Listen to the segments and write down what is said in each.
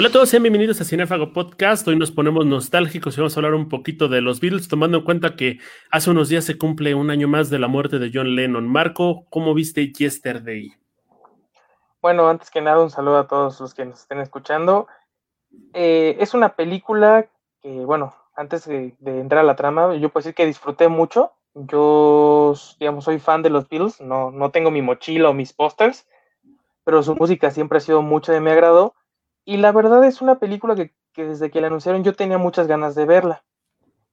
Hola a todos, sean bienvenidos a Cinefago Podcast. Hoy nos ponemos nostálgicos y vamos a hablar un poquito de los Beatles, tomando en cuenta que hace unos días se cumple un año más de la muerte de John Lennon. Marco, ¿cómo viste Yesterday? Bueno, antes que nada, un saludo a todos los que nos estén escuchando. Eh, es una película que, bueno, antes de, entrar a la trama, yo puedo decir que disfruté mucho. Yo, digamos, soy fan de los Beatles, no, no tengo mi mochila o mis pósters, pero su música siempre ha sido mucho de mi agrado y la verdad es una película que, desde que la anunciaron yo tenía muchas ganas de verla.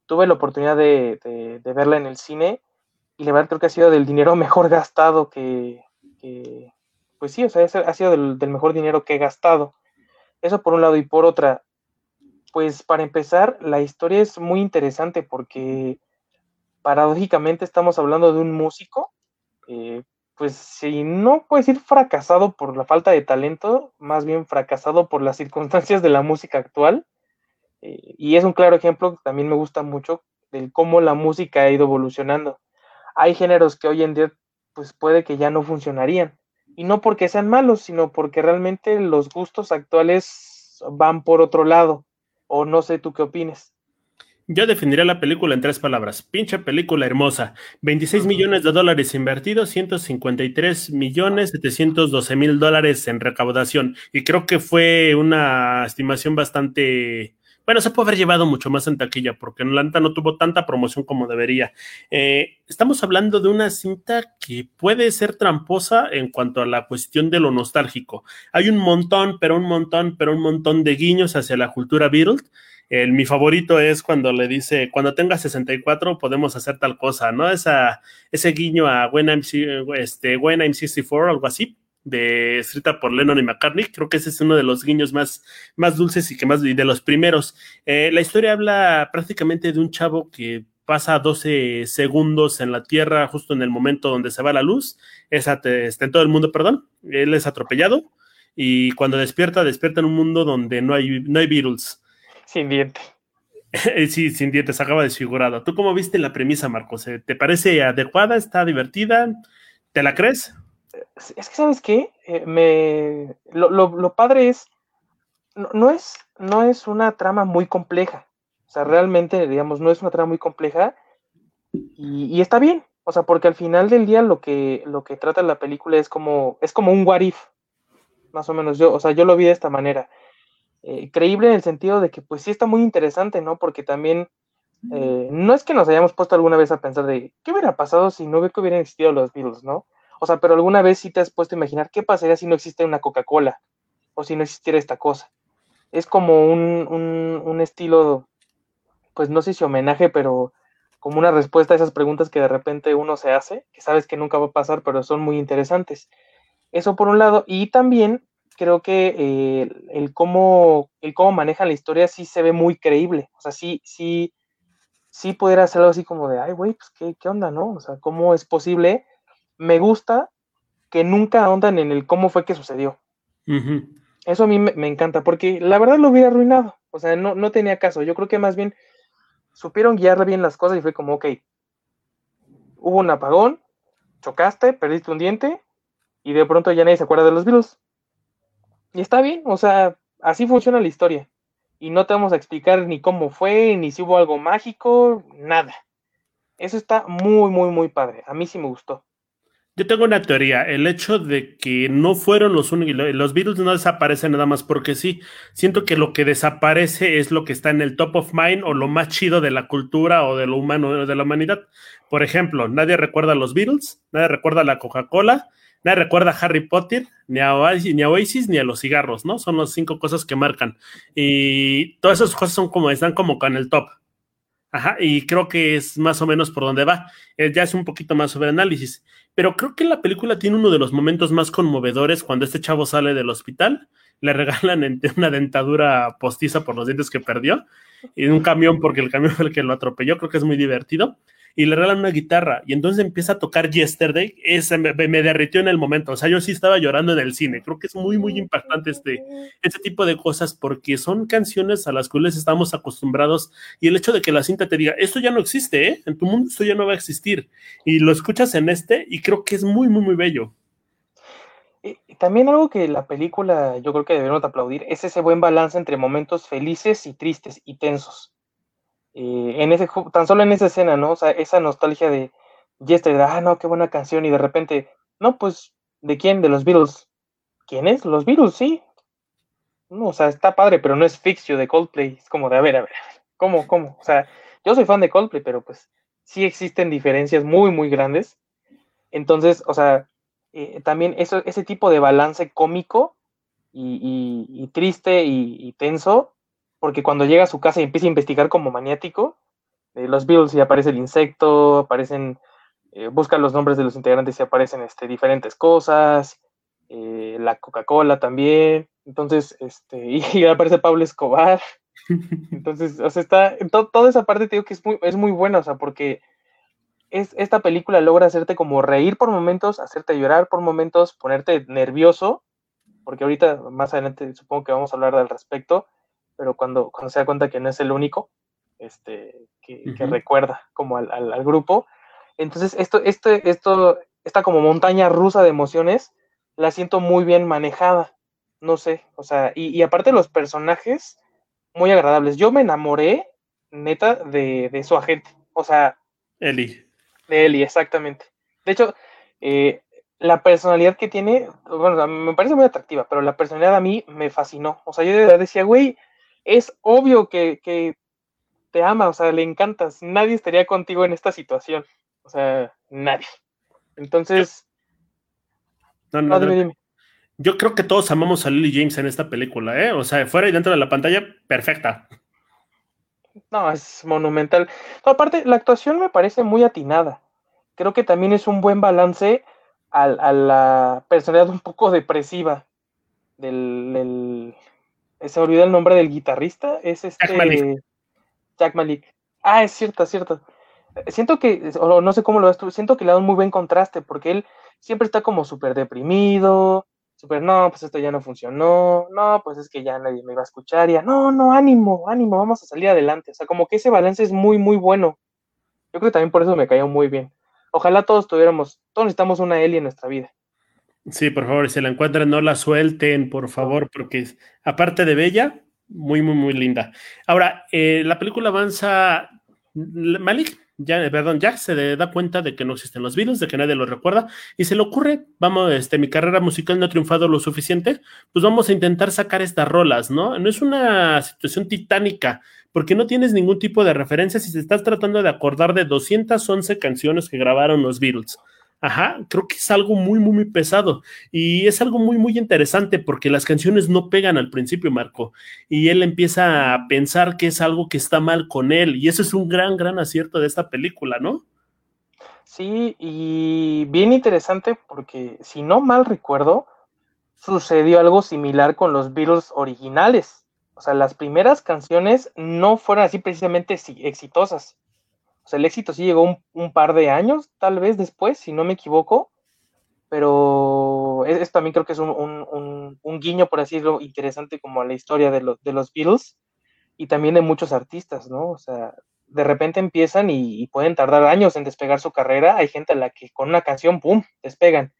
Tuve la oportunidad de, verla en el cine y la verdad creo que ha sido del dinero mejor gastado que, pues sí, o sea, ha sido del, del, mejor dinero que he gastado. Eso por un lado y por otra, pues para empezar, la historia es muy interesante porque paradójicamente estamos hablando de un músico eh, pues si no puedo decir fracasado por la falta de talento, más bien fracasado por las circunstancias de la música actual. Eh, y es un claro ejemplo que también me gusta mucho del cómo la música ha ido evolucionando. Hay géneros que hoy en día pues puede que ya no funcionarían. Y no porque sean malos, sino porque realmente los gustos actuales van por otro lado. O no sé tú qué opines. Yo definiría la película en tres palabras. Pinche película hermosa. 26 millones de dólares invertidos, 153 millones 712 mil dólares en recaudación. Y creo que fue una estimación bastante... Bueno, se puede haber llevado mucho más en taquilla porque en Atlanta no tuvo tanta promoción como debería. Eh, estamos hablando de una cinta que puede ser tramposa en cuanto a la cuestión de lo nostálgico. Hay un montón, pero un montón, pero un montón de guiños hacia la cultura Beatles el, mi favorito es cuando le dice, cuando tenga 64 podemos hacer tal cosa, ¿no? Esa, ese guiño a When I'm, este, When I'm 64, algo así, de, escrita por Lennon y McCartney. Creo que ese es uno de los guiños más, más dulces y que más, y de los primeros. Eh, la historia habla prácticamente de un chavo que pasa 12 segundos en la Tierra justo en el momento donde se va la luz, es está en todo el mundo, perdón, él es atropellado y cuando despierta, despierta en un mundo donde no hay, no hay Beatles. Sin dientes. sí, sin dientes, acaba desfigurado. ¿Tú cómo viste la premisa, Marcos? ¿Te parece adecuada? ¿Está divertida? ¿Te la crees? Es que, ¿sabes qué? Eh, me... Lo, padre es no, es, no es una trama muy compleja. O sea, realmente, digamos, no es una trama muy compleja y, está bien. O sea, porque al final del día lo que, lo que trata la película es como, es como un what if. Más o menos yo, o sea, yo lo vi de esta manera. Eh, creíble en el sentido de que pues sí está muy interesante, ¿no? Porque también eh, no es que nos hayamos puesto alguna vez a pensar de qué hubiera pasado si no hubieran existido los Beatles, ¿no? O sea, pero alguna vez sí te has puesto a imaginar qué pasaría si no existe una Coca-Cola o si no existiera esta cosa. Es como un, un, estilo, pues no sé si homenaje, pero como una respuesta a esas preguntas que de repente uno se hace, que sabes que nunca va a pasar, pero son muy interesantes. Eso por un lado, y también creo que eh, el, cómo, el cómo manejan la historia sí se ve muy creíble. O sea, sí, sí, sí pudiera ser algo así como de, ay, güey, pues ¿qué, qué onda, ¿no? O sea, ¿cómo es posible? Me gusta que nunca ahondan en el cómo fue que sucedió. Eso a mí me, encanta, porque la verdad lo hubiera arruinado. O sea, no, no tenía caso. Yo creo que más bien supieron guiar bien las cosas y fue como, ok, hubo un apagón, chocaste, perdiste un diente y de pronto ya nadie se acuerda de los virus. Y está bien, o sea, así funciona la historia. Y no te vamos a explicar ni cómo fue, ni si hubo algo mágico, nada. Eso está muy, muy, muy padre. A mí sí me gustó. Yo tengo una teoría, el hecho de que no fueron los únicos, los virus no desaparecen nada más porque sí, siento que lo que desaparece es lo que está en el top of mind o lo más chido de la cultura o de lo humano, de la humanidad. Por ejemplo, nadie recuerda a los Beatles, nadie recuerda a la Coca-Cola, Recuerda a Harry Potter, ni a, Oasis, ni a los cigarros, ¿no? Son las cinco cosas que marcan. Y todas esas cosas son como, están como en el top. Ajá, y creo que es más o menos por donde va. Ya es un poquito más sobre análisis. Pero creo que la película tiene uno de los momentos más conmovedores cuando este chavo sale del hospital, le regalan una dentadura postiza por los dientes que perdió, y un camión porque el camión fue el que lo atropelló. Creo que es muy divertido y le regalan una guitarra y entonces empieza a tocar Yesterday, ese me, derritió en el momento, o sea, yo sí estaba llorando en el cine, creo que es muy, muy impactante este, este tipo de cosas porque son canciones a las cuales estamos acostumbrados y el hecho de que la cinta te diga, esto ya no existe, ¿eh? en tu mundo esto ya no va a existir y lo escuchas en este y creo que es muy, muy, muy bello. también algo que la película yo creo que debemos aplaudir es ese buen balance entre momentos felices y tristes y tensos. Eh, en ese, tan solo en esa escena, ¿no? O sea, esa nostalgia de Yesterday, ah, no, qué buena canción, y de repente, no, pues, ¿de quién? De los Beatles. ¿Quién es? Los Beatles, sí. No, o sea, está padre, pero no es Fixio de Coldplay. Es como de, a ver, a ver, ¿cómo, cómo? O sea, yo soy fan de Coldplay, pero pues sí existen diferencias muy, muy grandes. Entonces, o sea, eh, también eso, ese tipo de balance cómico y, triste y, tenso, porque cuando llega a su casa y empieza a investigar como maniático, eh, los Beatles y aparece el insecto, aparecen, eh, busca los nombres de los integrantes y aparecen este, diferentes cosas, la Coca-Cola también, entonces, este, y aparece Pablo Escobar, entonces, o sea, está, toda esa parte te digo que es muy, es muy buena, o sea, porque es, esta película logra hacerte como reír por momentos, hacerte llorar por momentos, ponerte nervioso, porque ahorita más adelante supongo que vamos a hablar al respecto, pero cuando, cuando se da cuenta que no es el único este, que, recuerda como al, al, grupo, entonces esto, este, esto, esta como montaña rusa de emociones, la siento muy bien manejada, no sé, o sea, y, y aparte los personajes, muy agradables. Yo me enamoré, neta, de, de su agente, o sea... Eli. De Eli, exactamente. De hecho, eh, la personalidad que tiene, bueno, me parece muy atractiva, pero la personalidad a mí me fascinó. O sea, yo de verdad decía, güey, es obvio que, que te ama, o sea, le encantas. Nadie estaría contigo en esta situación. O sea, nadie. Entonces. No, no, no, Yo creo que todos amamos a Lily James en esta película, ¿eh? O sea, fuera y dentro de la pantalla, perfecta. No, es monumental. aparte, la actuación me parece muy atinada. Creo que también es un buen balance a, la personalidad un poco depresiva del, se olvidó el nombre del guitarrista, es este Jack Malik. Jack Malik. Ah, es cierto, es cierto. Siento que, o no sé cómo lo ves tú, siento que le da un muy buen contraste, porque él siempre está como súper deprimido, súper, no, pues esto ya no funcionó, no, pues es que ya nadie me iba a escuchar, ya, no, no, ánimo, ánimo, vamos a salir adelante. O sea, como que ese balance es muy, muy bueno. Yo creo que también por eso me cayó muy bien. Ojalá todos tuviéramos, todos necesitamos una Eli en nuestra vida. Sí, por favor, si la encuentran, no la suelten, por favor, porque aparte de bella, muy, muy, muy linda. Ahora, eh, la película avanza. Malik ya, perdón, Jack se da cuenta de que no existen los Beatles, de que nadie los recuerda, y se le ocurre, vamos, este, mi carrera musical no ha triunfado lo suficiente, pues vamos a intentar sacar estas rolas, ¿no? No es una situación titánica, porque no tienes ningún tipo de referencia si te estás tratando de acordar de 211 canciones que grabaron los Beatles. Ajá, creo que es algo muy, muy, muy pesado y es algo muy, muy interesante porque las canciones no pegan al principio, Marco, y él empieza a pensar que es algo que está mal con él y eso es un gran, gran acierto de esta película, ¿no? Sí, y bien interesante porque si no mal recuerdo, sucedió algo similar con los Beatles originales. O sea, las primeras canciones no fueron así precisamente exitosas. O sea, el éxito sí llegó un, par de años, tal vez después, si no me equivoco, pero es, también creo que es un, guiño, por así decirlo, interesante como a la historia de, de, los Beatles y también de muchos artistas, ¿no? O sea, de repente empiezan y, pueden tardar años en despegar su carrera. Hay gente a la que con una canción, ¡pum!, despegan.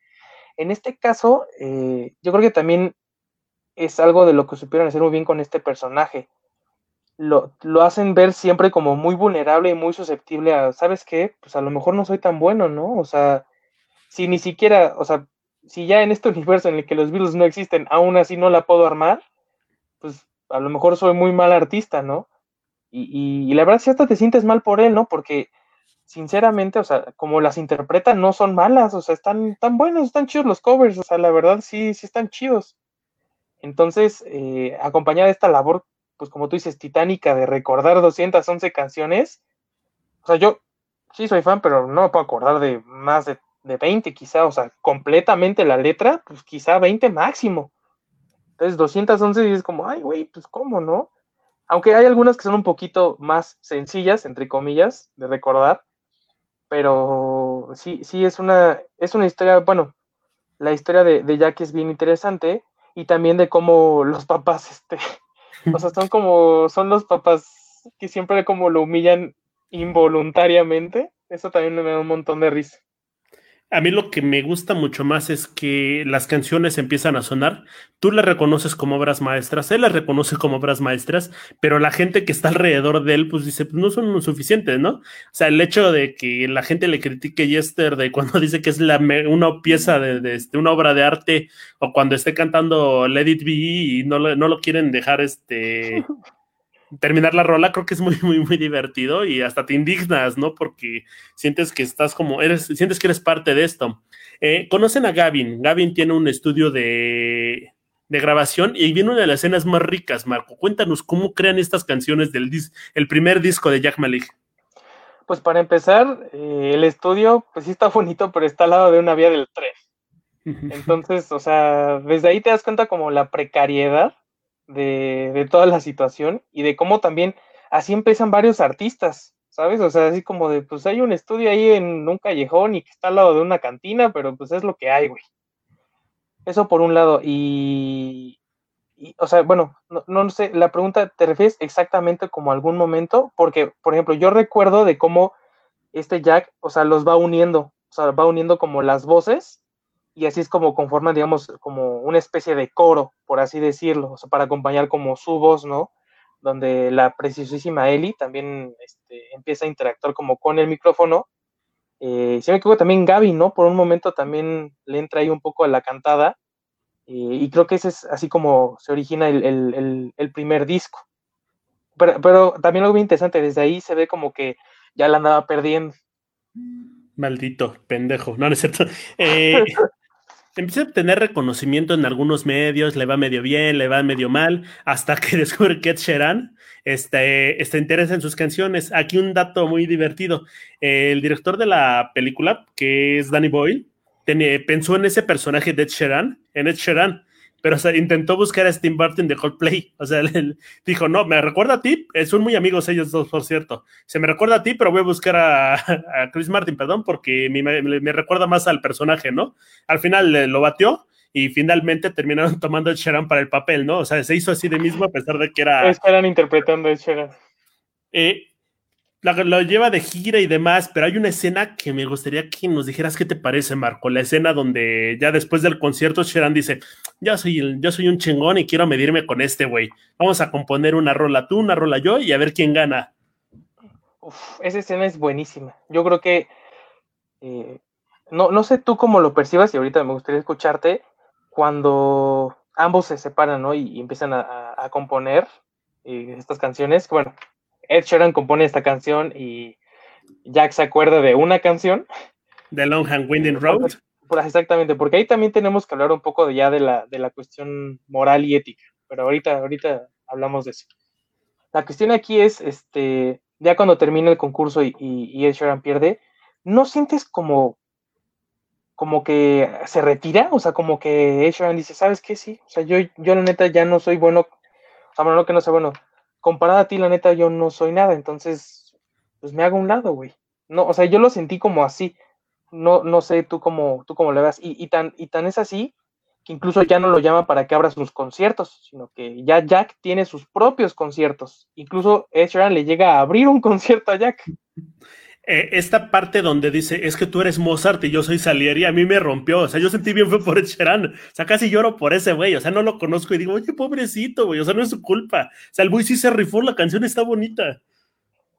En este caso, eh, yo creo que también es algo de lo que supieron hacer muy bien con este personaje lo, hacen ver siempre como muy vulnerable y muy susceptible a, ¿sabes qué? Pues a lo mejor no soy tan bueno, ¿no? O sea, si ni siquiera, o sea, si ya en este universo en el que los virus no existen, aún así no la puedo armar, pues a lo mejor soy muy mal artista, ¿no? Y, y, la verdad, si hasta te sientes mal por él, ¿no? Porque, sinceramente, o sea, como las interpretan, no son malas, o sea, están tan buenos, están chidos los covers, o sea, la verdad, sí, sí están chidos. Entonces, eh, acompañada de esta labor pues como tú dices, titánica de recordar 211 canciones. O sea, yo sí soy fan, pero no me puedo acordar de más de, de 20 quizá, o sea, completamente la letra, pues quizá 20 máximo. Entonces 211 y es como, ay, güey, pues cómo, ¿no? Aunque hay algunas que son un poquito más sencillas, entre comillas, de recordar, pero sí, sí es una, es una historia, bueno, la historia de, de Jack es bien interesante y también de cómo los papás, este, o sea, son como, son los papás que siempre como lo humillan involuntariamente. Eso también me da un montón de risa. A mí lo que me gusta mucho más es que las canciones empiezan a sonar, tú las reconoces como obras maestras, él las reconoce como obras maestras, pero la gente que está alrededor de él, pues dice, pues no son suficientes, ¿no? O sea, el hecho de que la gente le critique de cuando dice que es una pieza de, este, una obra de arte, o cuando esté cantando Let It Be y no, no lo quieren dejar este terminar la rola, creo que es muy, muy, muy divertido y hasta te indignas, ¿no? Porque sientes que estás como, eres, sientes que eres parte de esto. Eh, Conocen a Gavin. Gavin tiene un estudio de, de, grabación y viene una de las escenas más ricas, Marco. Cuéntanos cómo crean estas canciones del dis el primer disco de Jack Malik. Pues para empezar, eh, el estudio, pues sí está bonito, pero está al lado de una vía del tren. Entonces, o sea, desde ahí te das cuenta como la precariedad de, toda la situación y de cómo también así empiezan varios artistas, ¿sabes? O sea, así como de, pues hay un estudio ahí en un callejón y que está al lado de una cantina, pero pues es lo que hay, güey. Eso por un lado. Y, o sea, bueno, no, no, sé, la pregunta, ¿te refieres exactamente como algún momento? Porque, por ejemplo, yo recuerdo de cómo este Jack, o sea, los va uniendo, o sea, va uniendo como las voces y así es como conforman, digamos, como una especie de coro, por así decirlo, o sea, para acompañar como su voz, ¿no? Donde la preciosísima Ellie también este, empieza a interactuar como con el micrófono. Eh, si me equivoco, también Gaby, ¿no? Por un momento también le entra ahí un poco a la cantada. Eh, y creo que ese es así como se origina el, primer disco. Pero, pero, también algo muy interesante, desde ahí se ve como que ya la andaba perdiendo. Maldito pendejo, no, no es cierto. Eh, empieza a tener reconocimiento en algunos medios, le va medio bien, le va medio mal, hasta que descubre que Ed Sheeran este, este, interesa en sus canciones. Aquí un dato muy divertido. El director de la película, que es Danny Boyle, pensó en ese personaje de Ed Sheeran, en Ed Sheeran, pero intentó buscar a Steve Burton de Coldplay. O sea, él, dijo, no, me recuerda a ti, eh, son muy amigos ellos dos, por cierto. Se me recuerda a ti, pero voy a buscar a, Chris Martin, perdón, porque me, recuerda más al personaje, ¿no? Al final eh, lo batió y finalmente terminaron tomando a Sharon para el papel, ¿no? O sea, se hizo así de mismo a pesar de que era... Estaban interpretando a Sharon. Eh, lo lleva de gira y demás, pero hay una escena que me gustaría que nos dijeras qué te parece, Marco. La escena donde ya después del concierto Sharon dice, yo soy, yo soy un chingón y quiero medirme con este güey. Vamos a componer una rola tú, una rola yo y a ver quién gana. esa escena es buenísima. Yo creo que, eh, no, no sé tú cómo lo percibas y ahorita me gustaría escucharte cuando ambos se separan ¿no? y, empiezan a, componer eh, estas canciones. Bueno, Ed Sheeran compone esta canción y Jack se acuerda de una canción. The Long and Winding Road. exactamente, porque ahí también tenemos que hablar un poco de ya de la, de la cuestión moral y ética, pero ahorita, ahorita hablamos de eso. La cuestión aquí es, este, ya cuando termina el concurso y, y, Ed Sheeran pierde, ¿no sientes como, como que se retira? O sea, como que Ed Sheeran dice, ¿sabes qué? Sí, o sea, yo, yo la neta ya no soy bueno, o sea, bueno, no que no sea bueno, comparada a ti, la neta, yo no soy nada, entonces, pues me hago un lado, güey. No, o sea, yo lo sentí como así. No, no sé tú cómo, tú cómo le veas. Y, tan, y tan es así que incluso ya no lo llama para que abra sus conciertos, sino que ya Jack tiene sus propios conciertos. Incluso Ed le llega a abrir un concierto a Jack. Eh, esta parte donde dice, es que tú eres Mozart y yo soy Salieri, a mí me rompió. O sea, yo sentí bien fue por Ed O sea, casi lloro por ese güey. O sea, no lo conozco y digo, oye, pobrecito, güey. O sea, no es su culpa. O sea, el güey sí se rifó, la canción está bonita.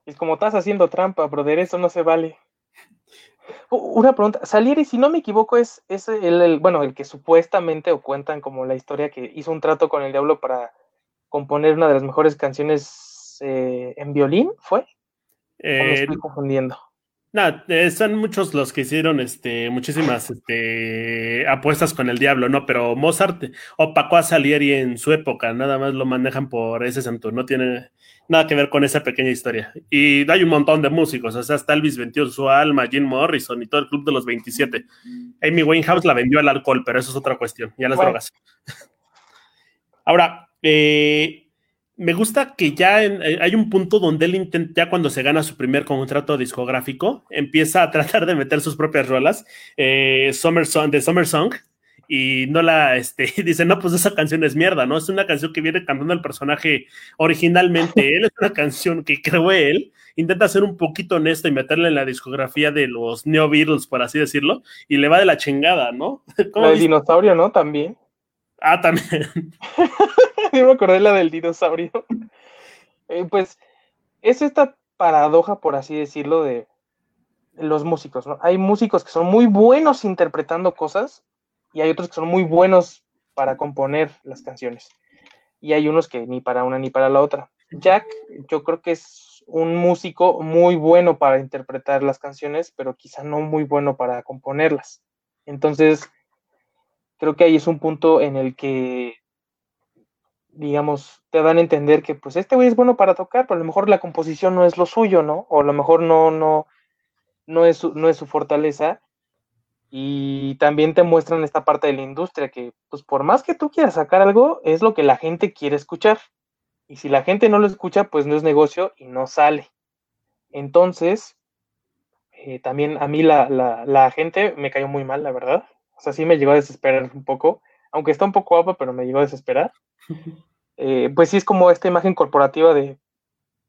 Es como estás haciendo trampa, brother, eso no se vale. Una pregunta, Salieri, si no me equivoco, es, es el, bueno, el que supuestamente o cuentan como la historia que hizo un trato con el diablo para componer una de las mejores canciones eh, en violín, ¿fue? Me estoy eh, confundiendo. No, eh, son muchos los que hicieron este, muchísimas este, apuestas con el diablo, ¿no? Pero Mozart opacó a Salieri en su época, nada más lo manejan por ese santo, no tiene nada que ver con esa pequeña historia. Y hay un montón de músicos, o sea, está Elvis vendió su alma, Jim Morrison y todo el club de los 27. Amy Winehouse la vendió al alcohol, pero eso es otra cuestión, ya las drogas. Ahora, eh, me gusta que ya eh, hay un punto donde él intenta, ya cuando se gana su primer contrato discográfico, empieza a tratar de meter sus propias rolas, eh, Summer Song, de Summer Song, y no la, este, dice, no, pues esa canción es mierda, ¿no? Es una canción que viene cantando el personaje originalmente, él es una canción que creó él, intenta ser un poquito honesto y meterle en la discografía de los Neo Beatles, por así decirlo, y le va de la chingada, ¿no? La del dinosaurio, ¿no? También. Ah, también. Yo me acordé la del dinosaurio. Eh, pues es esta paradoja, por así decirlo, de los músicos, ¿no? Hay músicos que son muy buenos interpretando cosas y hay otros que son muy buenos para componer las canciones. Y hay unos que ni para una ni para la otra. Jack, yo creo que es un músico muy bueno para interpretar las canciones, pero quizá no muy bueno para componerlas. Entonces, creo que ahí es un punto en el que, digamos, te dan a entender que pues este güey es bueno para tocar, pero a lo mejor la composición no es lo suyo, ¿no? O a lo mejor no, no, no es no es su fortaleza y también te muestran esta parte de la industria que, pues por más que tú quieras sacar algo, es lo que la gente quiere escuchar. Y si la gente no lo escucha, pues no es negocio y no sale. Entonces, eh, también a mí la, la, gente me cayó muy mal, la verdad. O sea, sí me llegó a desesperar un poco, aunque está un poco guapa, pero me llegó a desesperar. Eh, pues sí es como esta imagen corporativa de,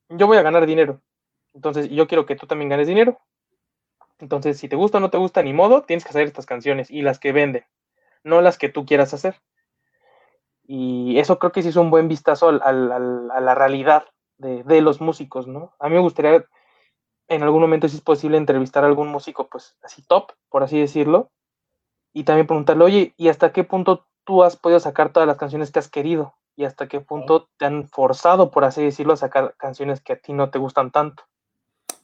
yo voy a ganar dinero. Entonces, yo quiero que tú también ganes dinero. Entonces, si te gusta o no te gusta, ni modo, tienes que hacer estas canciones y las que venden, no las que tú quieras hacer. Y eso creo que sí es un buen vistazo a la realidad de, los músicos, ¿no? A mí me gustaría en algún momento, si es posible, entrevistar a algún músico, pues así top, por así decirlo, y también preguntarle, oye, ¿y hasta qué punto tú has podido sacar todas las canciones que has querido? ¿Y hasta qué punto te han forzado, por así decirlo, a sacar canciones que a ti no te gustan tanto?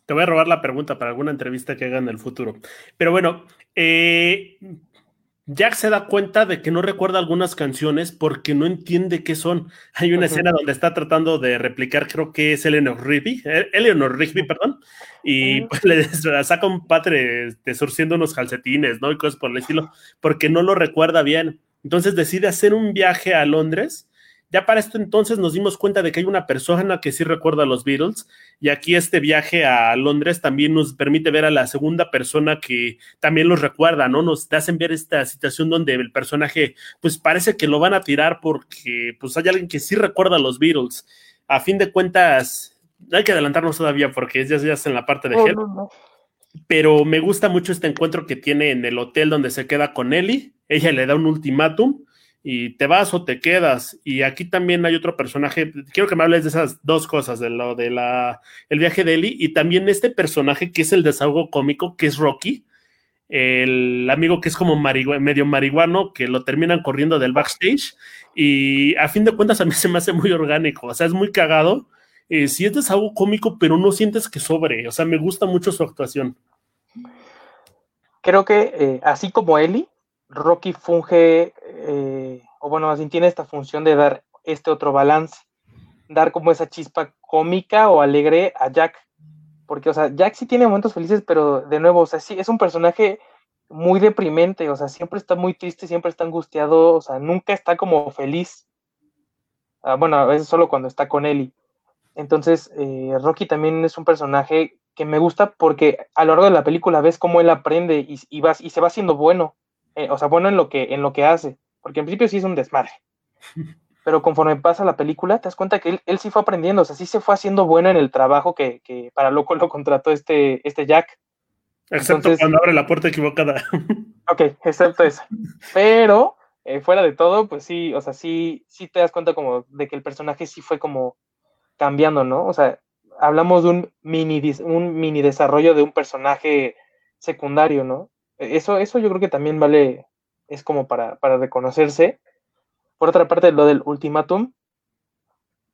Te voy a robar la pregunta para alguna entrevista que haga en el futuro. Pero bueno, eh, Jack se da cuenta de que no recuerda algunas canciones porque no entiende qué son. Hay una escena donde está tratando de replicar, creo que es Eleanor Rigby, eh, Eleanor Rigby, perdón, y pues le saca un padre de surciendo unos calcetines, ¿no? Y cosas por el estilo, porque no lo recuerda bien. Entonces decide hacer un viaje a Londres ya para esto entonces nos dimos cuenta de que hay una persona que sí recuerda a los Beatles y aquí este viaje a Londres también nos permite ver a la segunda persona que también los recuerda, ¿no? Nos hacen ver esta situación donde el personaje pues parece que lo van a tirar porque pues hay alguien que sí recuerda a los Beatles. A fin de cuentas, hay que adelantarnos todavía porque ya, ya es en la parte de. Pero me gusta mucho este encuentro que tiene en el hotel donde se queda con Ellie. Ella le da un ultimátum y te vas o te quedas. Y aquí también hay otro personaje, quiero que me hables de esas dos cosas, de lo de la el viaje de Ellie y también este personaje que es el desahogo cómico, que es Rocky, el amigo que es como medio marihuano, que lo terminan corriendo del backstage y a fin de cuentas a mí se me hace muy orgánico, o sea, es muy cagado. Eh, sí es desahogo cómico, pero no sientes que sobre, o sea, me gusta mucho su actuación. Creo que eh, así como Ellie, Rocky funge, eh, o bueno, más bien tiene esta función de dar este otro balance, dar como esa chispa cómica o alegre a Jack. Porque, o sea, Jack sí tiene momentos felices, pero de nuevo, o sea, sí, es un personaje muy deprimente, o sea, siempre está muy triste, siempre está angustiado, o sea, nunca está como feliz. Ah, bueno, a veces solo cuando está con Ellie. Entonces, eh, Rocky también es un personaje que me gusta porque a lo largo de la película ves cómo él aprende y, y, y se va haciendo bueno. Eh, o sea, bueno en lo que, en lo que hace, porque en principio sí es un desmadre. Pero conforme pasa la película, te das cuenta que él, sí fue aprendiendo, o sea, sí se fue haciendo bueno en el trabajo que, para loco lo contrató este, este Jack. Excepto cuando abre la puerta equivocada. ok, excepto eso. Pero, eh, fuera de todo, pues sí, o sea, sí, sí te das cuenta como de que el personaje sí fue como cambiando, ¿no? O sea, hablamos de un mini, un mini desarrollo de un personaje secundario, ¿no? Eso, eso yo creo que también vale, es como para, reconocerse. Por otra parte, lo del ultimátum,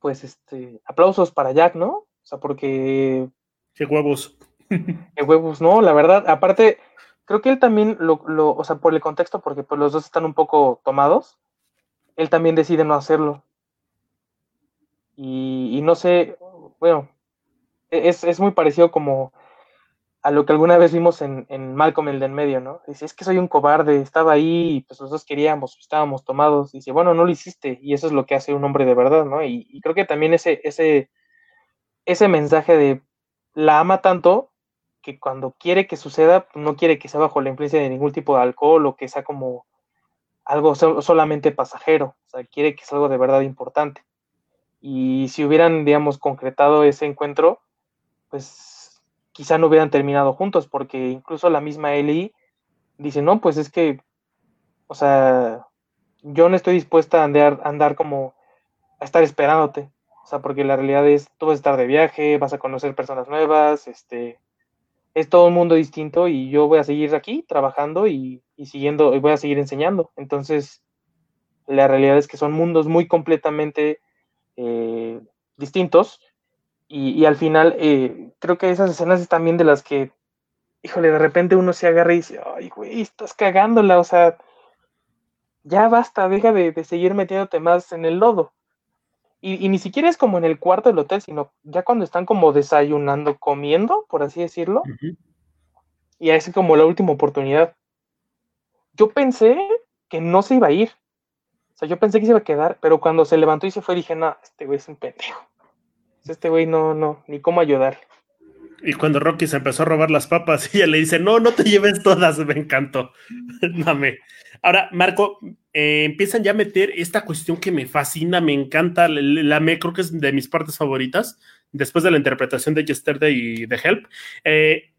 pues este, aplausos para Jack, ¿no? O sea, porque... Qué huevos. Qué huevos, no, la verdad, aparte, creo que él también, lo, lo, o sea, por el contexto, porque pues los dos están un poco tomados, él también decide no hacerlo. Y, y no sé, bueno, es, es, muy parecido como a lo que alguna vez vimos en, en Malcolm el de en medio, ¿no? Dice, es que soy un cobarde, estaba ahí y pues nosotros queríamos, estábamos tomados. Dice, bueno, no lo hiciste y eso es lo que hace un hombre de verdad, ¿no? Y, creo que también ese, ese, ese mensaje de la ama tanto que cuando quiere que suceda, no quiere que sea bajo la influencia de ningún tipo de alcohol o que sea como algo solamente pasajero, o sea, quiere que sea algo de verdad importante. Y si hubieran, digamos, concretado ese encuentro, pues quizá no hubieran terminado juntos, porque incluso la misma Ellie dice, no, pues es que, o sea, yo no estoy dispuesta a andar, a andar como a estar esperándote, o sea, porque la realidad es, tú vas a estar de viaje, vas a conocer personas nuevas, este, es todo un mundo distinto y yo voy a seguir aquí trabajando y, siguiendo, y voy a seguir enseñando. Entonces, la realidad es que son mundos muy completamente eh, distintos y, al final eh, creo que esas escenas es también de las que, híjole, de repente uno se agarra y dice, ay, güey, estás cagándola, o sea, ya basta, deja de seguir metiéndote más en el lodo. Y, ni siquiera es como en el cuarto del hotel, sino ya cuando están como desayunando, comiendo, por así decirlo. Y es como la última oportunidad. Yo pensé que no se iba a ir. O sea, yo pensé que se iba a quedar, pero cuando se levantó y se fue, dije, no, este güey es un pendejo. Este güey no, no, ni cómo ayudar. Y cuando Rocky se empezó a robar las papas, ella le dice, no, no te lleves todas, me encantó. Dame. Ahora, Marco, eh, empiezan ya a meter esta cuestión que me fascina, me encanta, la, me creo que es de mis partes favoritas, después de la interpretación de Yesterday y de Help. Eh,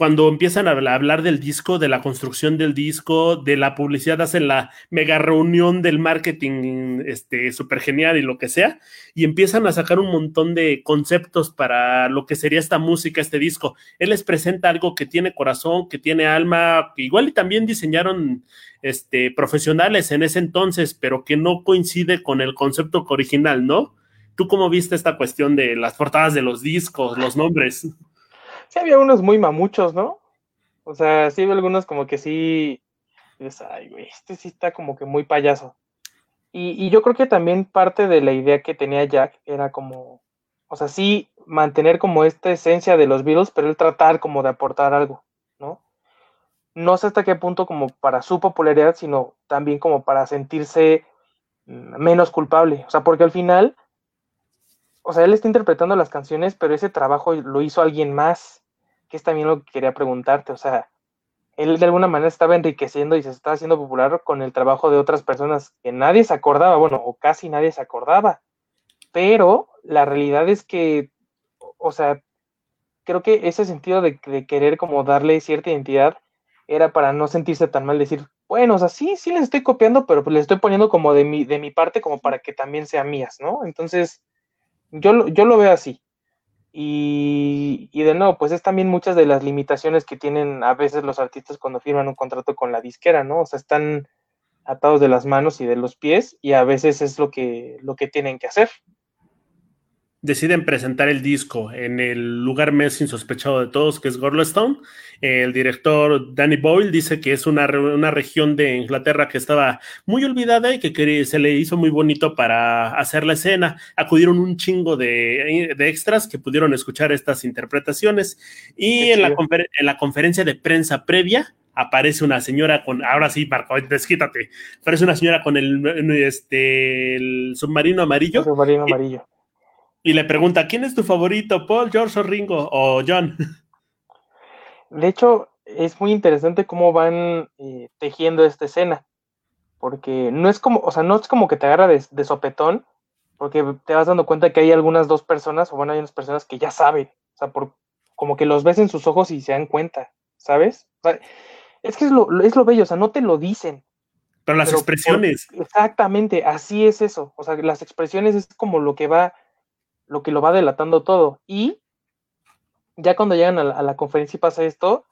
cuando empiezan a hablar del disco, de la construcción del disco, de la publicidad, hacen la mega reunión del marketing este, súper genial y lo que sea, y empiezan a sacar un montón de conceptos para lo que sería esta música, este disco. Él les presenta algo que tiene corazón, que tiene alma, igual y también diseñaron este, profesionales en ese entonces, pero que no coincide con el concepto original, ¿no? ¿Tú cómo viste esta cuestión de las portadas de los discos, los nombres? Sí había unos muy mamuchos, ¿no? O sea, sí había algunos como que sí, ay, güey, este sí está como que muy payaso. Y, yo creo que también parte de la idea que tenía Jack era como, o sea, sí mantener como esta esencia de los Beatles, pero él tratar como de aportar algo, ¿no? No sé hasta qué punto como para su popularidad, sino también como para sentirse menos culpable. O sea, porque al final, o sea, él está interpretando las canciones, pero ese trabajo lo hizo alguien más que es también lo que quería preguntarte, o sea, él de alguna manera estaba enriqueciendo y se estaba haciendo popular con el trabajo de otras personas que nadie se acordaba, bueno, o casi nadie se acordaba, pero la realidad es que, o sea, creo que ese sentido de, querer como darle cierta identidad era para no sentirse tan mal, decir, bueno, o sea, sí, sí les estoy copiando, pero pues les estoy poniendo como de mi, de mi parte como para que también sean mías, ¿no? Entonces, yo, yo lo veo así. Y, de nuevo, pues es también muchas de las limitaciones que tienen a veces los artistas cuando firman un contrato con la disquera, ¿no? O sea, están atados de las manos y de los pies y a veces es lo que, lo que tienen que hacer deciden presentar el disco en el lugar más insospechado de todos, que es Gorlestone. El director Danny Boyle dice que es una, una región de Inglaterra que estaba muy olvidada y que se le hizo muy bonito para hacer la escena. Acudieron un chingo de, extras que pudieron escuchar estas interpretaciones. Y en la, en la conferencia de prensa previa, aparece una señora con, ahora sí, Marco, desquítate, aparece una señora con el, este, el submarino amarillo. El submarino amarillo y le pregunta, ¿quién es tu favorito, Paul, George o Ringo o John? De hecho, es muy interesante cómo van eh, tejiendo esta escena, porque no es como, o sea, no es como que te agarra de, sopetón, porque te vas dando cuenta que hay algunas dos personas, o bueno, hay unas personas que ya saben, o sea, por, como que los ves en sus ojos y se dan cuenta, ¿sabes? es que es lo, es lo bello, o sea, no te lo dicen. Pero las expresiones. exactamente, así es eso, o sea, las expresiones es como lo que va lo que lo va delatando todo. Y ya cuando llegan a la, conferencia y pasa esto,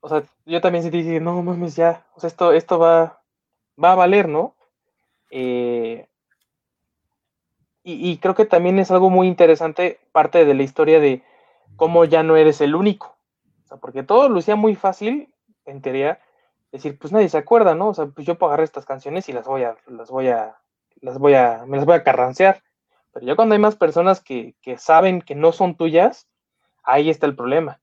o sea, yo también sentí, no mames, ya, o sea, esto, esto va, va a valer, ¿no? Eh, y, y, creo que también es algo muy interesante, parte de la historia de cómo ya no eres el único. O sea, porque todo lucía muy fácil, en teoría, decir, pues nadie se acuerda, ¿no? O sea, pues yo puedo agarrar estas canciones y las voy a, las voy a, las voy a, me las voy a carrancear. Pero ya cuando hay más personas que, saben que no son tuyas, ahí está el problema.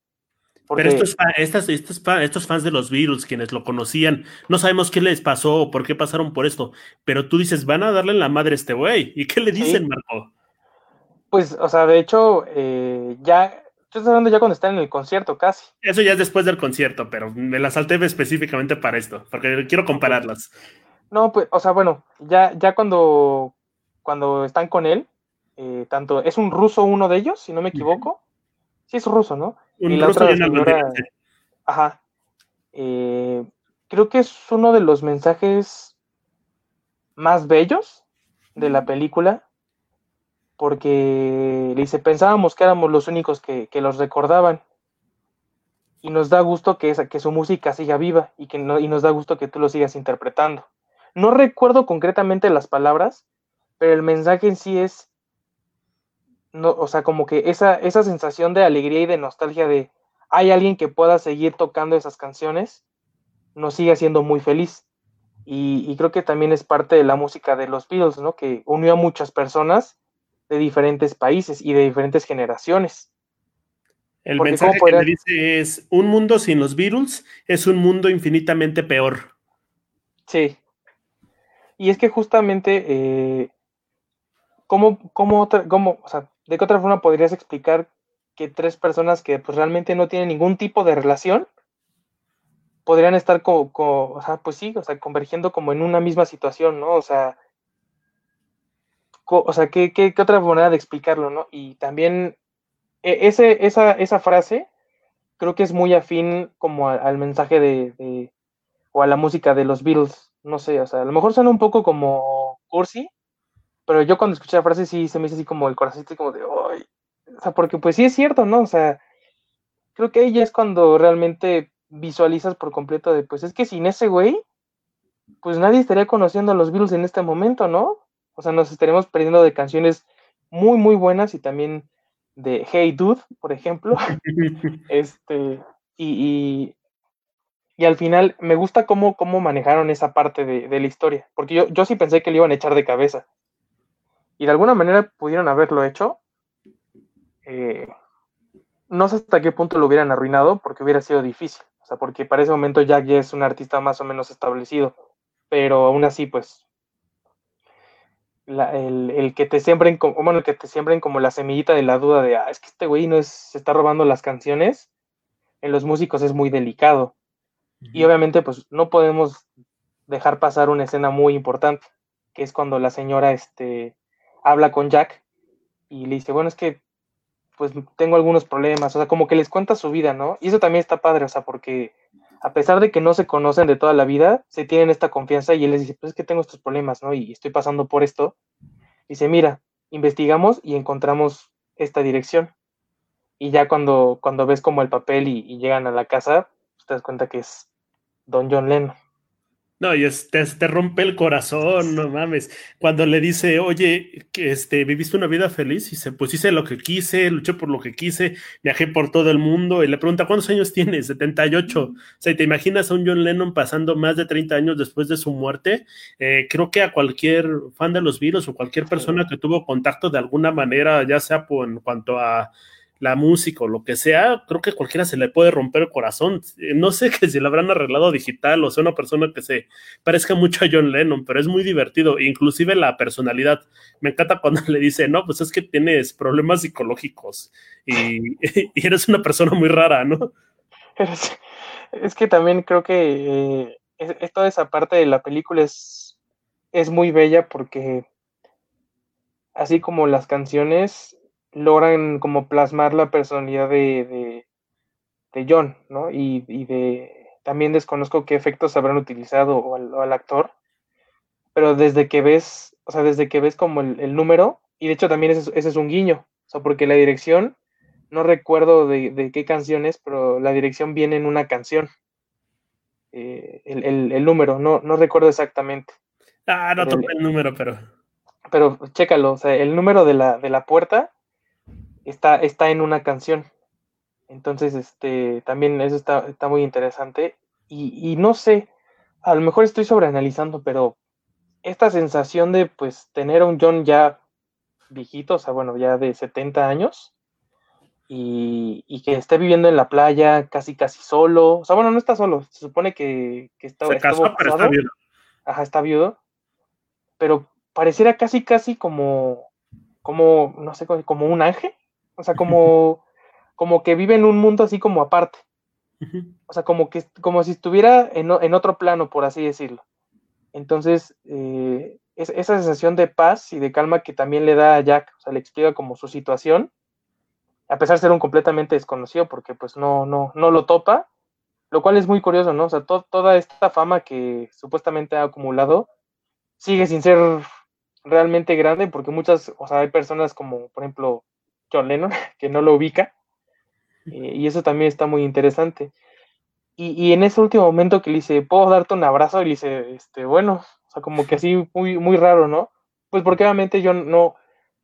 Pero estos, estos, estos, fans de los Beatles, quienes lo conocían, no sabemos qué les pasó o por qué pasaron por esto. Pero tú dices, van a darle la madre a este güey. ¿Y qué le dicen, Marco? Pues, o sea, de hecho, eh, ya. Estoy hablando ya cuando están en el concierto, casi. Eso ya es después del concierto, pero me la salté específicamente para esto, porque quiero compararlas. No, pues, o sea, bueno, ya, ya cuando, cuando están con él, eh, tanto, es un ruso uno de ellos, si no me equivoco. Sí, es ruso, ¿no? y la otra señora, ajá. Eh, creo que es uno de los mensajes más bellos de la película, porque le dice, pensábamos que éramos los únicos que, los recordaban, y nos da gusto que, esa, que su música siga viva y, que no, y nos da gusto que tú lo sigas interpretando. No recuerdo concretamente las palabras, pero el mensaje en sí es, no, o sea, como que esa, esa sensación de alegría y de nostalgia de hay alguien que pueda seguir tocando esas canciones, nos sigue haciendo muy feliz. Y, creo que también es parte de la música de los Beatles, ¿no? Que unió a muchas personas de diferentes países y de diferentes generaciones. El mensaje que dice es, un mundo sin los Beatles es un mundo infinitamente peor. Sí. Y es que justamente, eh, ¿cómo, cómo, cómo, o sea, ¿de qué otra forma podrías explicar que tres personas que pues realmente no tienen ningún tipo de relación podrían estar como, o sea, pues sí, o sea, convergiendo como en una misma situación, ¿no? O sea, o sea, ¿qué, qué, otra manera de explicarlo, ¿no? Y también e, ese, esa, esa frase creo que es muy afín como al mensaje de, o a la música de los Beatles, no sé, o sea, a lo mejor suena un poco como cursi, pero yo cuando escuché la frase sí se me hizo así como el corazoncito como de, ¡ay! O sea, porque pues sí es cierto, ¿no? O sea, creo que ahí es cuando realmente visualizas por completo de, pues es que sin ese güey, pues nadie estaría conociendo a los Beatles en este momento, ¿no? O sea, nos estaríamos perdiendo de canciones muy, muy buenas y también de Hey Dude, por ejemplo. este, y, y, al final me gusta cómo, cómo manejaron esa parte de, de, la historia, porque yo, yo sí pensé que le iban a echar de cabeza. Y de alguna manera pudieron haberlo hecho. Eh, no sé hasta qué punto lo hubieran arruinado, porque hubiera sido difícil. O sea, porque para ese momento Jack ya es un artista más o menos establecido. Pero aún así, pues, el, que te siembren como, bueno, el que te siembren como la semillita de la duda de, ah, es que este güey no es, se está robando las canciones, en los músicos es muy delicado. Y obviamente, pues, no podemos dejar pasar una escena muy importante, que es cuando la señora, este, habla con Jack y le dice, bueno, es que pues tengo algunos problemas, o sea, como que les cuenta su vida, ¿no? Y eso también está padre, o sea, porque a pesar de que no se conocen de toda la vida, se tienen esta confianza y él les dice, pues es que tengo estos problemas, ¿no? Y estoy pasando por esto. Dice, mira, investigamos y encontramos esta dirección. Y ya cuando, cuando ves como el papel y, llegan a la casa, pues te das cuenta que es Don John Lennon. No, y te, te, rompe el corazón, no mames. Cuando le dice, oye, que este, viviste una vida feliz, y dice, pues hice lo que quise, luché por lo que quise, viajé por todo el mundo, y le pregunta, ¿cuántos años tienes? 78. O sea, ¿te imaginas a un John Lennon pasando más de 30 años después de su muerte? Eh, creo que a cualquier fan de los virus o cualquier persona que tuvo contacto de alguna manera, ya sea por, en cuanto a la música o lo que sea, creo que cualquiera se le puede romper el corazón. Eh, no sé que si lo habrán arreglado digital o sea una persona que se parezca mucho a John Lennon, pero es muy divertido, inclusive la personalidad. Me encanta cuando le dice, no, pues es que tienes problemas psicológicos y, eres una persona muy rara, ¿no? Es, que también creo que eh, toda esa parte de la película es, es muy bella porque así como las canciones, logran como plasmar la personalidad de, de, John, ¿no? Y, de también desconozco qué efectos habrán utilizado al, actor, pero desde que ves, o sea, desde que ves como el, número, y de hecho también ese, es un guiño, o sea, porque la dirección, no recuerdo de, qué canción es, pero la dirección viene en una canción. Eh, el, número, no, no recuerdo exactamente. Ah, no toqué el número, pero. Pero chécalo, o sea, el número de la, de la puerta está, está en una canción. Entonces, este, también eso está, está muy interesante. Y, no sé, a lo mejor estoy sobreanalizando, pero esta sensación de pues tener a un John ya viejito, o sea, bueno, ya de 70 años, y, que esté viviendo en la playa casi casi solo, o sea, bueno, no está solo, se supone que, está, se casó, pero está viudo. Ajá, está viudo, pero pareciera casi casi como, como, no sé, como un ángel, o sea, como, como que vive en un mundo así como aparte. O sea, como que como si estuviera en, en otro plano, por así decirlo. Entonces, eh, esa sensación de paz y de calma que también le da a Jack, o sea, le explica como su situación, a pesar de ser un completamente desconocido, porque pues no, no, no lo topa, lo cual es muy curioso, ¿no? O sea, toda esta fama que supuestamente ha acumulado sigue sin ser realmente grande, porque muchas, o sea, hay personas como, por ejemplo, John Lennon, que no lo ubica, eh, y eso también está muy interesante. Y, y, en ese último momento que le dice, ¿puedo darte un abrazo? Y le dice, este, bueno, o sea, como que así muy, muy raro, ¿no? Pues porque obviamente yo no,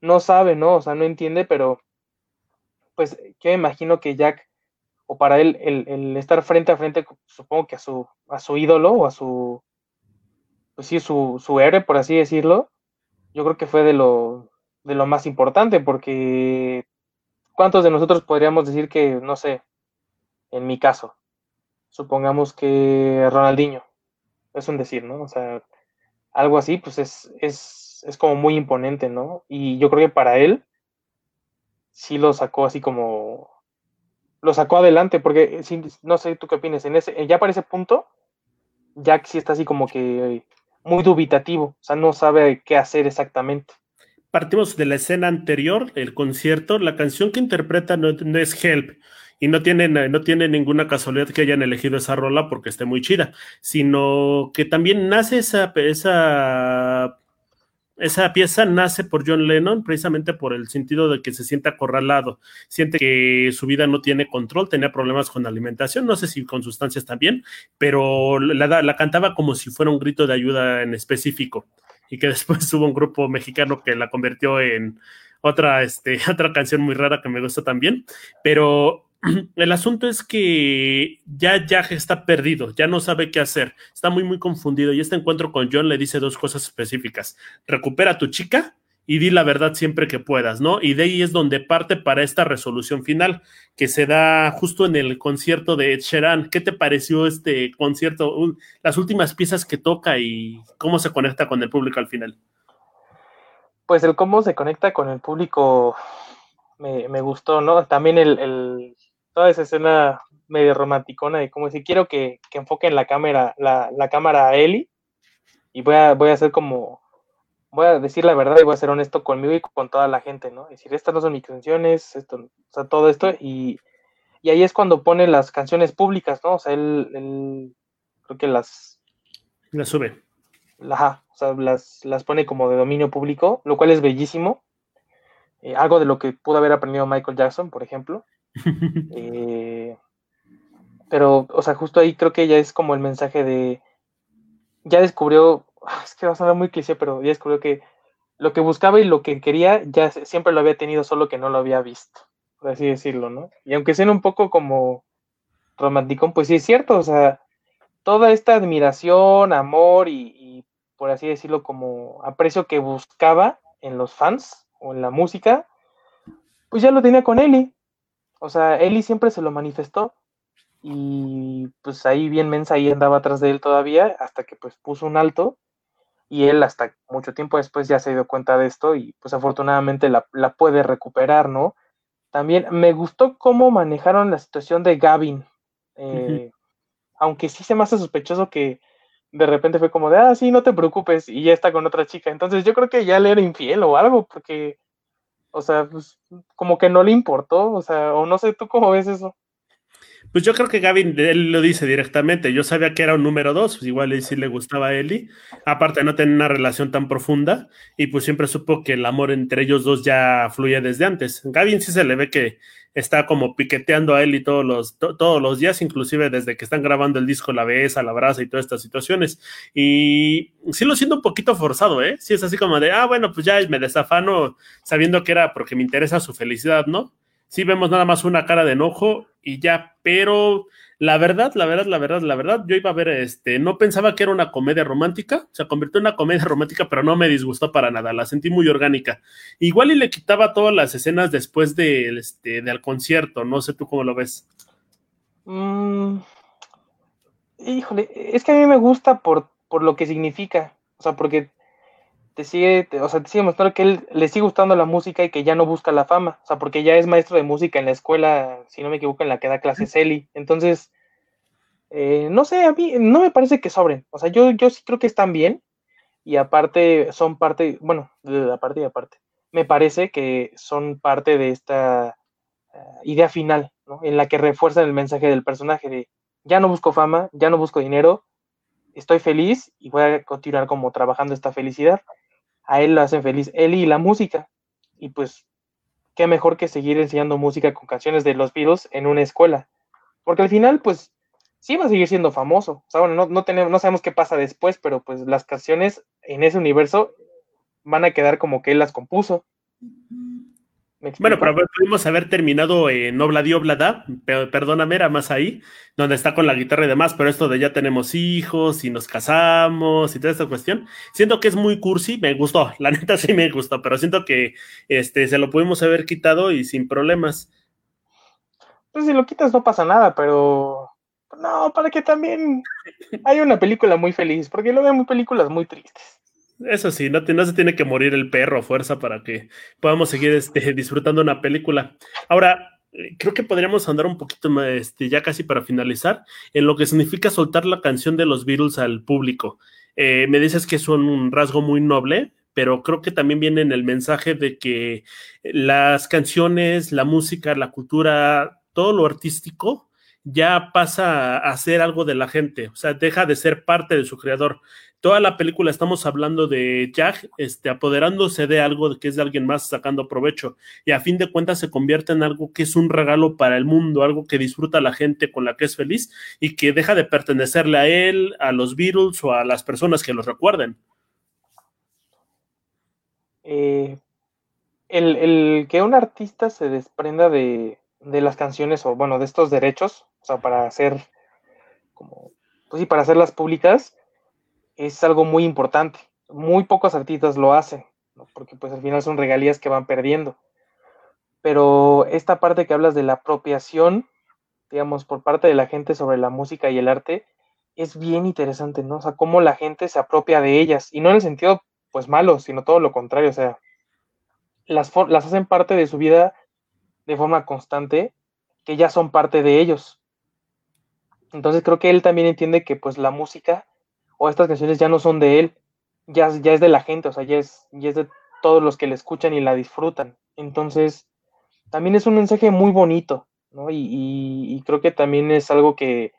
no sabe, ¿no? O sea, no entiende, pero pues yo me imagino que Jack, o para él, el, estar frente a frente, supongo que a su, a su ídolo o a su, pues sí, su, su héroe, por así decirlo, yo creo que fue de lo, de lo más importante, porque ¿cuántos de nosotros podríamos decir que, no sé, en mi caso, supongamos que Ronaldinho, es un decir, ¿no? O sea, algo así, pues es, es, es como muy imponente, ¿no? Y yo creo que para él, sí lo sacó así como lo sacó adelante, porque no sé tú qué opinas, en ese, ya para ese punto, Jack sí está así como que muy dubitativo, o sea, no sabe qué hacer exactamente. Partimos de la escena anterior, el concierto, la canción que interpreta no, es Help, y no tiene, no tiene ninguna casualidad que hayan elegido esa rola porque esté muy chida, sino que también nace esa, esa esa pieza nace por John Lennon precisamente por el sentido de que se siente acorralado, siente que su vida no tiene control, tenía problemas con alimentación, no sé si con sustancias también, pero la, la cantaba como si fuera un grito de ayuda en específico y que después hubo un grupo mexicano que la convirtió en otra, este, otra canción muy rara que me gusta también, pero el asunto es que ya Jack está perdido, ya no sabe qué hacer, está muy, muy confundido y este encuentro con John le dice dos cosas específicas. Recupera a tu chica y di la verdad siempre que puedas, ¿no? Y de ahí es donde parte para esta resolución final que se da justo en el concierto de Ed Sheeran. ¿Qué te pareció este concierto? Las últimas piezas que toca y cómo se conecta con el público al final. Pues el cómo se conecta con el público me, gustó, ¿no? También el toda esa escena medio romanticona de como si quiero que, que enfoquen la cámara, la, la, cámara a Eli y voy a, voy a hacer como, voy a decir la verdad y voy a ser honesto conmigo y con toda la gente, ¿no? decir, estas no son mis canciones, esto, o sea, todo esto y, y ahí es cuando pone las canciones públicas, ¿no? O sea, él, creo que las... Las sube. Ajá, o sea, las, las pone como de dominio público, lo cual es bellísimo. Eh, algo de lo que pudo haber aprendido Michael Jackson, por ejemplo. Eh, pero, o sea, justo ahí creo que ya es como el mensaje de, ya descubrió, es que va a sonar muy cliché, pero ya descubrió que lo que buscaba y lo que quería ya siempre lo había tenido, solo que no lo había visto, por así decirlo, ¿no? Y aunque sea un poco como romántico, pues sí es cierto, o sea, toda esta admiración, amor y, y, por así decirlo, como aprecio que buscaba en los fans o en la música, pues ya lo tenía con Eli. O sea, Eli siempre se lo manifestó y pues ahí bien mensa ahí andaba atrás de él todavía hasta que pues puso un alto y él hasta mucho tiempo después ya se dio cuenta de esto y pues afortunadamente la, puede recuperar, ¿no? También me gustó cómo manejaron la situación de Gavin, eh, aunque sí se me hace sospechoso que de repente fue como de, ah, sí, no te preocupes y ya está con otra chica, entonces yo creo que ya le era infiel o algo, porque o sea, pues como que no le importó, o sea, o no sé, ¿tú cómo ves eso? Pues yo creo que Gavin, él lo dice directamente, yo sabía que era un número dos, pues igual sí le gustaba a Eli, aparte no tener una relación tan profunda, y pues siempre supo que el amor entre ellos dos ya fluía desde antes. Gavin sí se le ve que está como piqueteando a Eli todos los, todos los días, inclusive desde que están grabando el disco la besa, la abraza y todas estas situaciones. Y sí lo siento un poquito forzado, ¿eh? Sí es así como de, ah, bueno, pues ya me desafano sabiendo que era porque me interesa su felicidad, ¿no? Sí vemos nada más una cara de enojo y ya, pero la verdad, la verdad, la verdad, la verdad, yo iba a ver, este, no pensaba que era una comedia romántica, se convirtió en una comedia romántica, pero no me disgustó para nada, la sentí muy orgánica. Igual y le quitaba todas las escenas después de, este, del concierto, no sé tú cómo lo ves. Mm, híjole, es que a mí me gusta por, por lo que significa, o sea, porque te sigue, o sea, te sigue mostrando que él le sigue gustando la música y que ya no busca la fama, o sea, porque ya es maestro de música en la escuela, si no me equivoco, en la que da clases Eli. Entonces, eh, no sé, a mí no me parece que sobren. O sea, yo, yo sí creo que están bien. Y aparte son parte, bueno, de aparte y aparte. Me parece que son parte de esta eh, idea final, ¿no? En la que refuerzan el mensaje del personaje de ya no busco fama, ya no busco dinero, estoy feliz y voy a continuar como trabajando esta felicidad. A él lo hacen feliz, él y la música. Y pues, qué mejor que seguir enseñando música con canciones de los Beatles en una escuela. Porque al final, pues, sí va a seguir siendo famoso. O sea, bueno, no, no, tenemos, no sabemos qué pasa después, pero pues las canciones en ese universo van a quedar como que él las compuso. Bueno, pero pudimos haber terminado en Obladi Oblada, perdóname, era más ahí, donde está con la guitarra y demás, pero esto de ya tenemos hijos y nos casamos y toda esta cuestión, siento que es muy cursi, me gustó, la neta sí me gustó, pero siento que este, se lo pudimos haber quitado y sin problemas. Pues si lo quitas no pasa nada, pero no, para que también hay una película muy feliz, porque luego hay películas muy tristes. Eso sí, no, se tiene que morir el perro a fuerza para que podamos seguir este, disfrutando una película. Ahora, eh, creo que podríamos andar un poquito más, este, ya casi para finalizar, en lo que significa soltar la canción de los Beatles al público. Eh, me dices que es un rasgo muy noble, pero creo que también viene en el mensaje de que las canciones, la música, la cultura, todo lo artístico ya pasa a ser algo de la gente, o sea, deja de ser parte de su creador. Toda la película estamos hablando de Jack este, apoderándose de algo que es de alguien más sacando provecho y a fin de cuentas se convierte en algo que es un regalo para el mundo, algo que disfruta la gente con la que es feliz y que deja de pertenecerle a él, a los Beatles o a las personas que los recuerden. Eh, el que un artista se desprenda de, de las canciones o bueno, de estos derechos, o sea, para hacer como, pues sí, para hacerlas públicas, es algo muy importante. Muy pocos artistas lo hacen, porque pues al final son regalías que van perdiendo. Pero esta parte que hablas de la apropiación, digamos, por parte de la gente sobre la música y el arte, es bien interesante, ¿no? O sea, cómo la gente se apropia de ellas, y no en el sentido, pues, malo, sino todo lo contrario, o sea, las, las hacen parte de su vida de forma constante que ya son parte de ellos. Entonces creo que él también entiende que pues la música o estas canciones ya no son de él, ya, ya es de la gente, o sea, ya es, ya es de todos los que la escuchan y la disfrutan. Entonces, también es un mensaje muy bonito, ¿no? Y, creo que también es algo que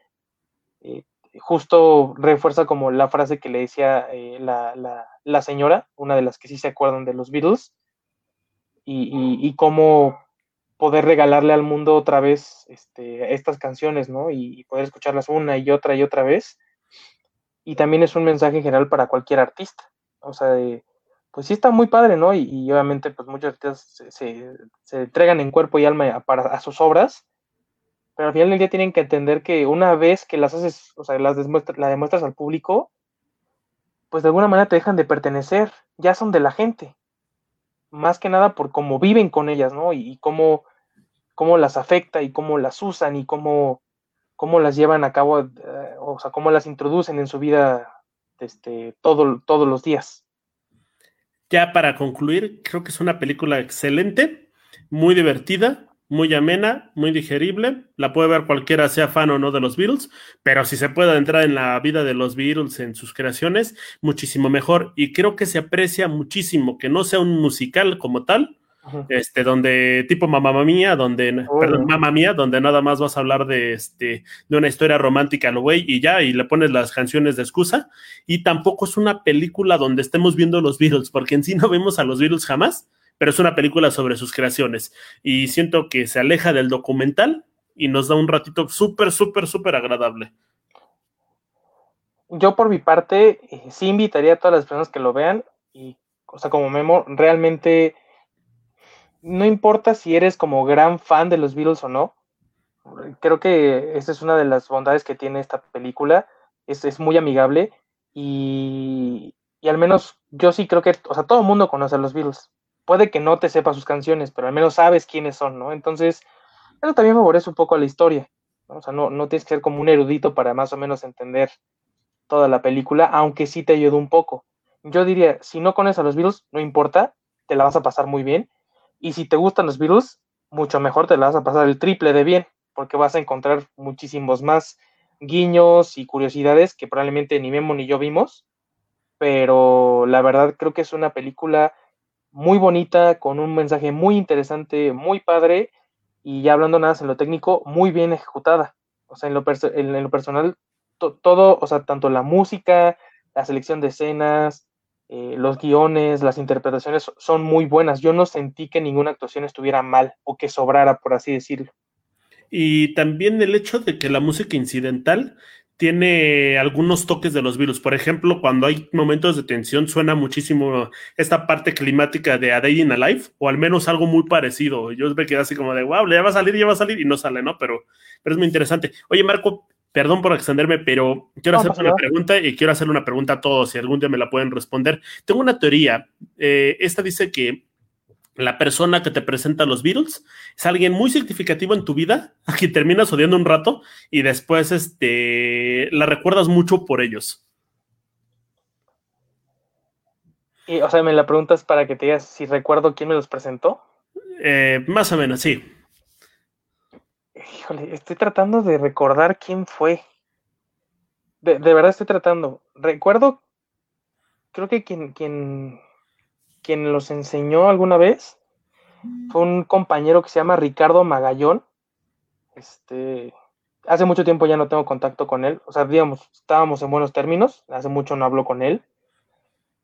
eh, justo refuerza como la frase que le decía eh, la, la, señora, una de las que sí se acuerdan de los Beatles, y, y, y cómo poder regalarle al mundo otra vez este, estas canciones, ¿no? Y, poder escucharlas una y otra y otra vez. Y también es un mensaje en general para cualquier artista. O sea, pues sí está muy padre, ¿no? Y, obviamente, pues muchos artistas se, entregan en cuerpo y alma a, para, sus obras, pero al final del día tienen que entender que una vez que las haces, o sea, las la demuestras al público, pues de alguna manera te dejan de pertenecer, ya son de la gente. Más que nada por cómo viven con ellas, ¿no? Y cómo cómo las afecta y cómo las usan y cómo, cómo las llevan a cabo, eh, o sea, cómo las introducen en su vida este, todo, todos los días. Ya para concluir, creo que es una película excelente, muy divertida, muy amena, muy digerible. La puede ver cualquiera, sea fan o no de los Beatles, pero si se puede entrar en la vida de los Beatles, en sus creaciones, muchísimo mejor. Y creo que se aprecia muchísimo que no sea un musical como tal, este, donde tipo mamá mía, donde, perdón, mamá mía, donde nada más vas a hablar de, este, de una historia romántica, lo güey, y ya, y le pones las canciones de excusa, y tampoco es una película donde estemos viendo los Beatles, porque en sí no vemos a los Beatles jamás, pero es una película sobre sus creaciones, y siento que se aleja del documental y nos da un ratito súper, súper, súper agradable. Yo por mi parte, eh, sí invitaría a todas las personas que lo vean, y, o sea, como Memo, realmente no importa si eres como gran fan de los Beatles o no, creo que esa es una de las bondades que tiene esta película, es, es muy amigable y, y, al menos yo sí creo que, o sea, todo el mundo conoce a los Beatles. Puede que no te sepa sus canciones, pero al menos sabes quiénes son, ¿no? Entonces, eso también favorece un poco a la historia. O sea, no, no tienes que ser como un erudito para más o menos entender toda la película, aunque sí te ayuda un poco. Yo diría, si no conoces a los Beatles, no importa, te la vas a pasar muy bien y si te gustan los virus, mucho mejor te la vas a pasar el triple de bien, porque vas a encontrar muchísimos más guiños y curiosidades que probablemente ni Memo ni yo vimos, pero la verdad creo que es una película muy bonita, con un mensaje muy interesante, muy padre, y ya hablando nada en lo técnico, muy bien ejecutada. O sea, en lo, en lo personal, todo, o sea, tanto la música, la selección de escenas, eh, los guiones, las interpretaciones son muy buenas. Yo no sentí que ninguna actuación estuviera mal o que sobrara, por así decirlo. Y también el hecho de que la música incidental tiene algunos toques de los virus. Por ejemplo, cuando hay momentos de tensión, suena muchísimo esta parte climática de A Day in a Life, o al menos algo muy parecido. Yo me quedé así como de, wow, ya va a salir, ya va a salir, y no sale, ¿no? Pero, pero es muy interesante. Oye, Marco, perdón por extenderme, pero quiero hacer una pregunta y quiero hacerle una pregunta a todos, si algún día me la pueden responder. Tengo una teoría. Eh, esta dice que la persona que te presenta los Beatles es alguien muy significativo en tu vida, a quien terminas odiando un rato y después este, la recuerdas mucho por ellos. Y, o sea, me la preguntas para que te digas si recuerdo quién me los presentó. Eh, más o menos, sí. Híjole, estoy tratando de recordar quién fue. De, verdad estoy tratando. Recuerdo, creo que quien, quien, quien los enseñó alguna vez fue un compañero que se llama Ricardo Magallón. Este, hace mucho tiempo ya no tengo contacto con él. O sea, digamos, estábamos en buenos términos. Hace mucho no hablo con él.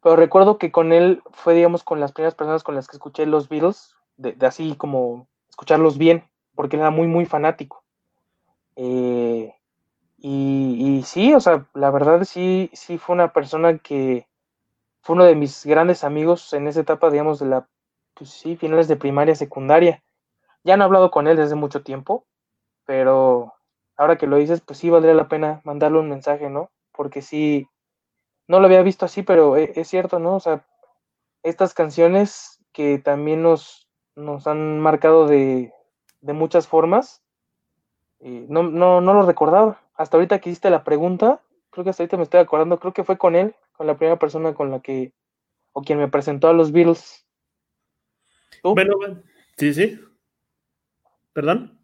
Pero recuerdo que con él fue, digamos, con las primeras personas con las que escuché los Beatles, de así como escucharlos bien porque era muy, muy fanático. Eh, y, sí, o sea, la verdad sí, sí fue una persona que fue uno de mis grandes amigos en esa etapa, digamos, de la, pues sí, finales de primaria, secundaria. Ya no he hablado con él desde mucho tiempo, pero ahora que lo dices, pues sí valdría la pena mandarle un mensaje, ¿no? Porque sí, no lo había visto así, pero e, es, cierto, ¿no? O sea, estas canciones que también nos, nos han marcado de, de muchas formas. Y no, no, no lo recordaba. Hasta ahorita que hiciste la pregunta, creo que hasta ahorita me estoy acordando, creo que fue con él, con la primera persona con la que, o quien me presentó a los Beatles. Bueno, sí, sí. ¿Perdón?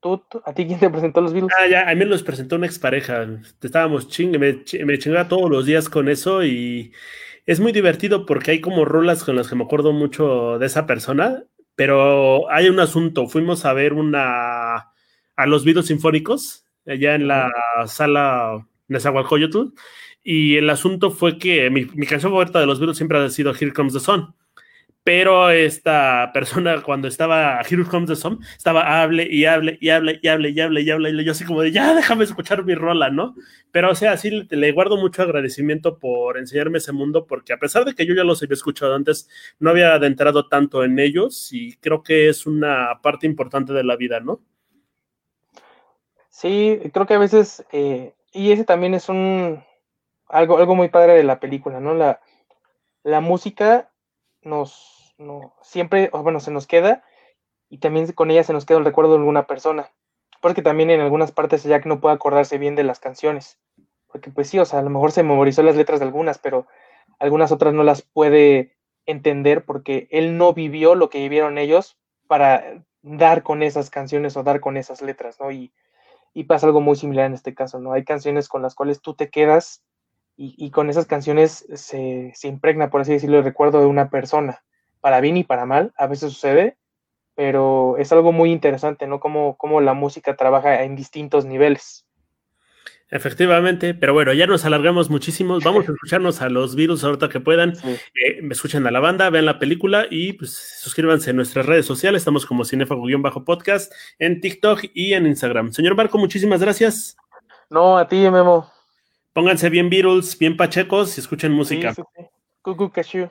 ¿Tú, a ti quién te presentó a los Beatles? Ah, ya, a mí los presentó una expareja. Estábamos chingue, me, me chingaba todos los días con eso y es muy divertido porque hay como rolas con las que me acuerdo mucho de esa persona pero hay un asunto. Fuimos a ver una a los videos sinfónicos allá en la sala Nezahualcóyotl y el asunto fue que mi, mi canción favorita de los Beatles siempre ha sido Here Comes the Sun pero esta persona cuando estaba Here Comes the Sun, estaba hable y hable y hable y hable y hable y hable y yo así como de ya déjame escuchar mi rola, ¿no? Pero o sea, sí le, guardo mucho agradecimiento por enseñarme ese mundo porque a pesar de que yo ya los había escuchado antes, no había adentrado tanto en ellos y creo que es una parte importante de la vida, ¿no? Sí, creo que a veces, eh, y ese también es un algo, algo muy padre de la película, ¿no? La, la música nos no, siempre, bueno, se nos queda y también con ella se nos queda el recuerdo de alguna persona. Porque también en algunas partes Jack no puede acordarse bien de las canciones. Porque pues sí, o sea, a lo mejor se memorizó las letras de algunas, pero algunas otras no las puede entender porque él no vivió lo que vivieron ellos para dar con esas canciones o dar con esas letras, ¿no? Y, y pasa algo muy similar en este caso, ¿no? Hay canciones con las cuales tú te quedas y, y con esas canciones se, se, impregna, por así decirlo, el recuerdo de una persona para bien y para mal, a veces sucede, pero es algo muy interesante, ¿no? Cómo, cómo la música trabaja en distintos niveles. Efectivamente, pero bueno, ya nos alargamos muchísimo. Vamos a escucharnos a los virus ahorita que puedan. Eh, me escuchen a la banda, vean la película y pues suscríbanse en nuestras redes sociales. Estamos como Cinefago-podcast en TikTok y en Instagram. Señor Marco, muchísimas gracias. No, a ti, Memo. Pónganse bien Beatles, bien pachecos y escuchen música. Sí, sí,